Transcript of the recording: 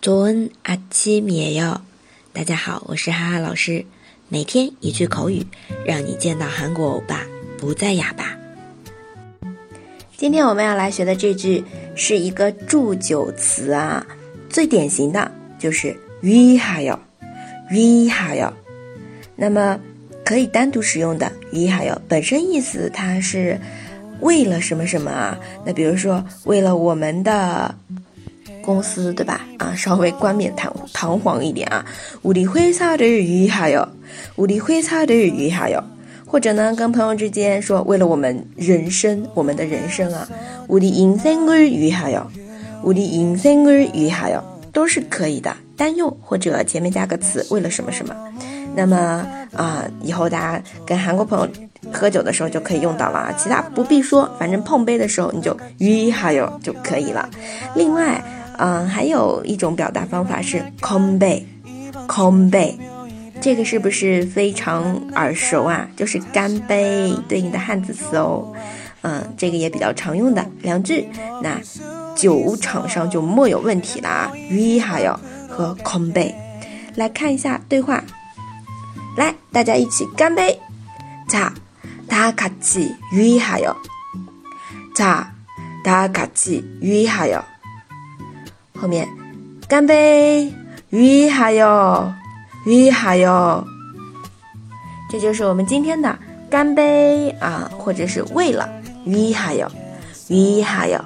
좋은아침이에 요。 大家好，我是哈哈老师。每天一句口语，让你见到韩国欧巴不再哑巴。今天我们要来学的这句是一个祝酒词啊，最典型的就是위하 여， 위하 여。 那么可以单独使用的위하 여， 本身意思它是为了什么什么啊？那比如说为了我们的。 公司对吧？啊，稍微冠冕堂堂皇一点啊。우리회사를위하 여， 우리회사를위하 여。 或者呢，跟朋友之间说，为了我们人生，我们的人生啊。우리인생을위하 여， 우리인생을위하 여， 都是可以的，单用或者前面加个词，为了什么什么。那么啊，以后大家跟韩国朋友喝酒的时候就可以用到了啊。其他不必说，反正碰杯的时候你就위하 여就可以了。另外。 嗯，还有一种表达方法是空杯，空杯，这个是不是非常耳熟啊？就是干杯对应的汉字词哦。嗯，这个也比较常用的两句，那酒场上就莫有问题了啊。위하 여， 和空杯，来看一下对话。来，大家一起干杯。자다같이위하 여。 자다같이위하 여。 后面。干杯为啥哟为啥哟这就是我们今天的干杯啊或者是为了为啥哟为啥哟